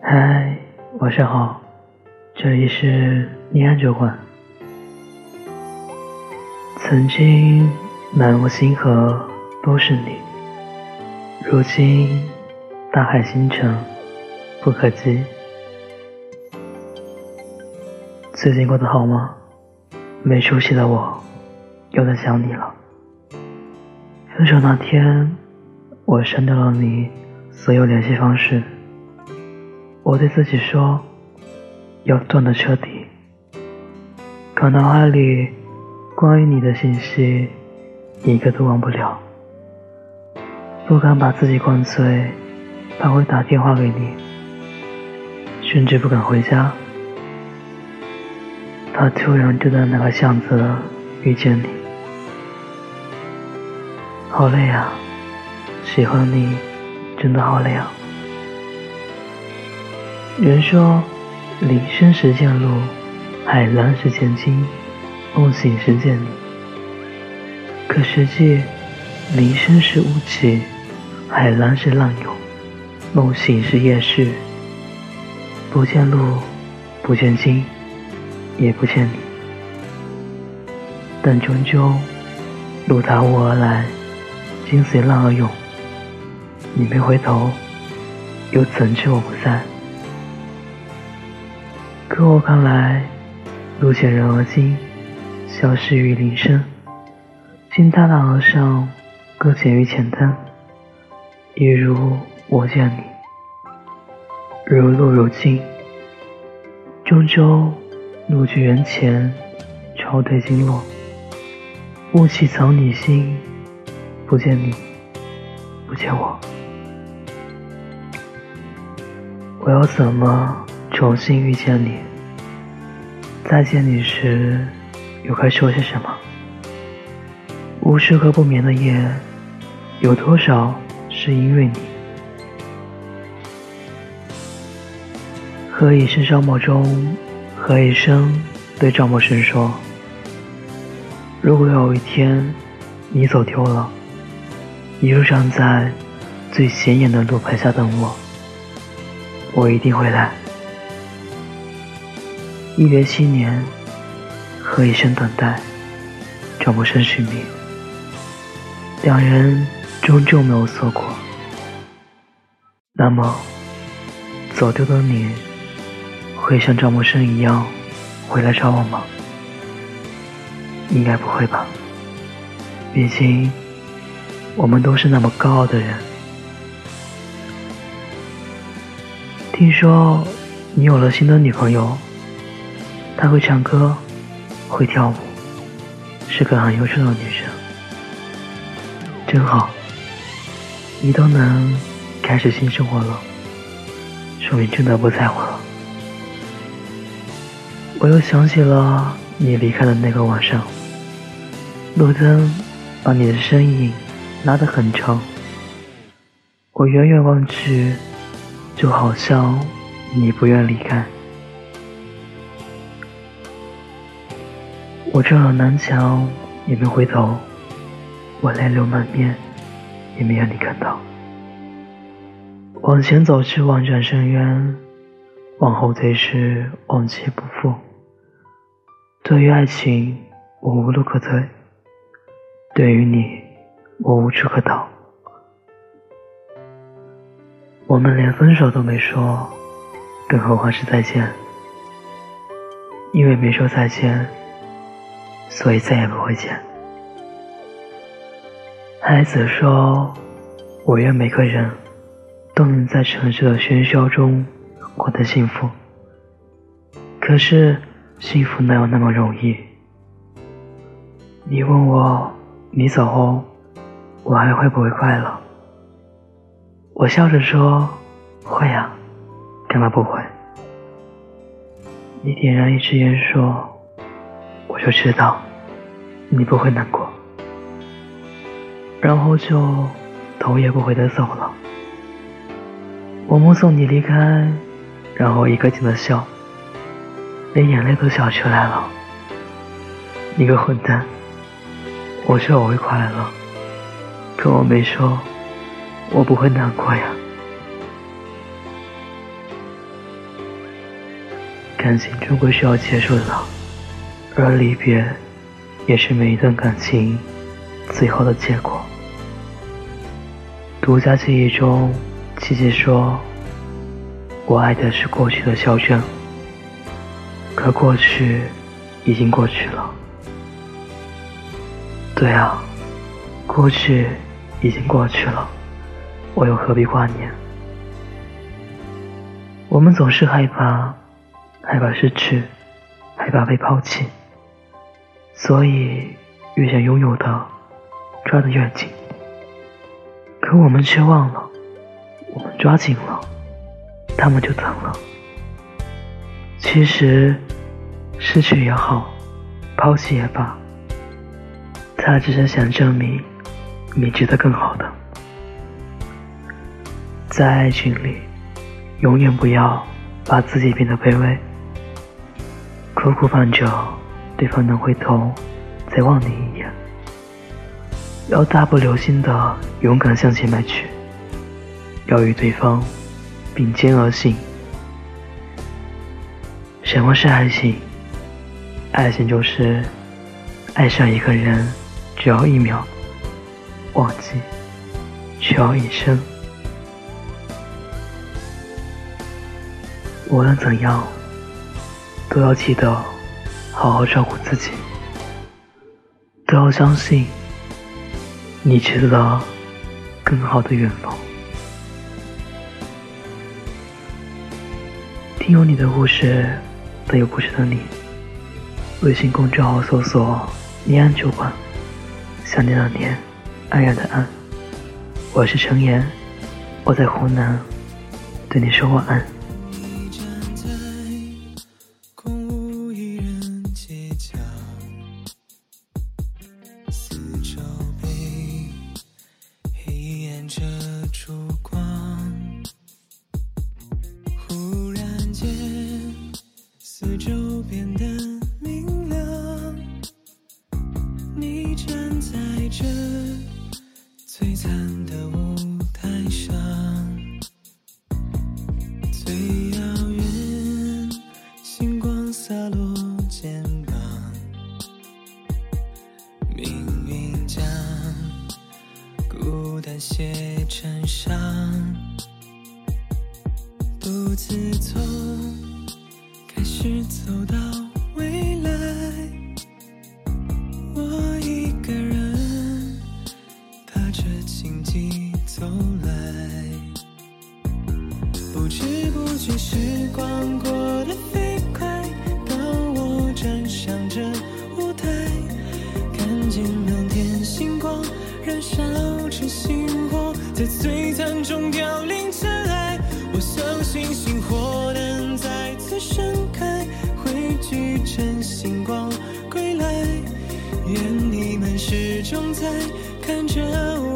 嗨，晚上好，这里是念安酒馆。曾经满目星河都是你，如今大海星辰不可及。最近过得好吗？没出息的我又在想你了。分手那天，我删掉了你所有联系方式。我对自己说，要断得彻底。可脑海里关于你的信息，一个都忘不了。不敢把自己灌醉，怕会打电话给你，甚至不敢回家。他突然就在那个巷子遇见你，好累啊！喜欢你，真的好累啊！人说，林深时见鹿，海蓝时见鲸，梦醒时见你。可实际，林深是雾起，海蓝是浪涌，梦醒是夜市。不见鹿，不见鲸，也不见你。但终究，鹿踏雾而来，鲸随浪而涌。你没回头，又怎知我不在？可我看来，路见人而今，消失于林深；惊踏浪而上，搁浅于浅滩。一如我见你，如露如镜，终究路距人前，潮退经落。雾气藏你心，不见你，不见我，我要怎么？重新遇见你，再见你时，又该说些什么？无数个不眠的夜，有多少是因为你？何以笙箫默中，何以笙对赵默笙说：“如果有一天你走丢了，你就站在最显眼的路牌下等我，我一定会来。”一别七年，何以笙等待，赵默笙续命。两人终究没有错过。那么，走丢的你，会像赵默笙一样回来找我吗？应该不会吧。毕竟，我们都是那么高傲的人。听说你有了新的女朋友。她会唱歌，会跳舞，是个很优秀的女生，真好。你都能开始新生活了，说明真的不在乎了。我又想起了你离开的那个晚上，路灯把你的身影拉得很长，我远远望去，就好像你不愿离开。我撞了南墙，也没回头；我泪流满面，也没让你看到。往前走是万丈深渊，往后退是往劫不复。对于爱情，我无路可退；对于你，我无处可逃。我们连分手都没说，更何况是再见？因为没说再见。所以再也不会见。孩子说：“我愿每个人都能在城市的喧嚣中过得幸福。可是幸福哪有那么容易？”你问我，你走后我还会不会快乐？我笑着说：“会啊，干嘛不会？”你点燃一支烟说：“我就知道。”你不会难过，然后就头也不回的走了。我目送你离开，然后一个劲的笑，连眼泪都笑出来了。你个混蛋！我说我会快乐，可我没说我不会难过呀。感情终归是要结束的，而离别也是每一段感情最后的结果。独家记忆中，琪琪说：“我爱的是过去的肖战，可过去已经过去了。”对啊，过去已经过去了，我又何必挂念？我们总是害怕，害怕失去，害怕被抛弃，所以越想拥有的，抓得越紧。可我们却忘了，我们抓紧了，他们就疼了。其实，失去也好，抛弃也罢，他只是想证明，你值得更好的。在爱情里。永远不要把自己变得卑微，苦苦盼着对方能回头再望你一眼，要大步流星的勇敢向前迈去，要与对方并肩而行。什么是爱情？爱情就是爱上一个人只要一秒，忘记却要一生。无论怎样，都要记得好好照顾自己，都要相信你值得更好的远方。听有你的故事，等有故事的你。微信公众号搜索“念安酒馆”，想念的念，安然的安。我是程岩，我在湖南，对你说晚安。璀璨的舞台上，最遥远星光洒落肩膀，命运将孤单写成伤，独自从开始走到未。光过得飞快，当我站上这舞台，看见满天星光燃烧着心。在璀璨中凋零尘埃，我相信星火能再次盛开，汇聚成星光归来。愿你们始终在看着我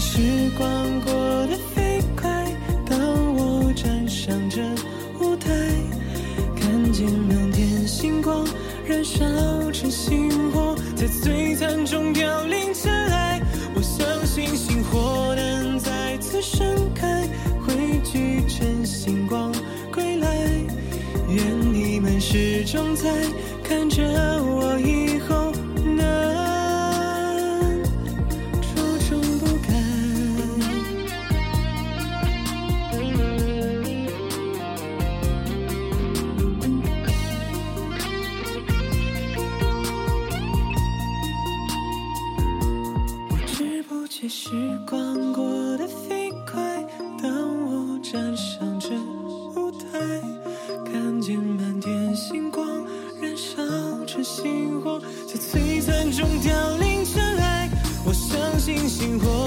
时光过得飞快，当我站上这舞台，看见满天星光。燃烧成星火，在璀璨中凋零尘埃。我相信星火能再次盛开，汇聚成。星光归来。愿你们始终在看着我。一在璀璨中凋零尘埃，我相信星火。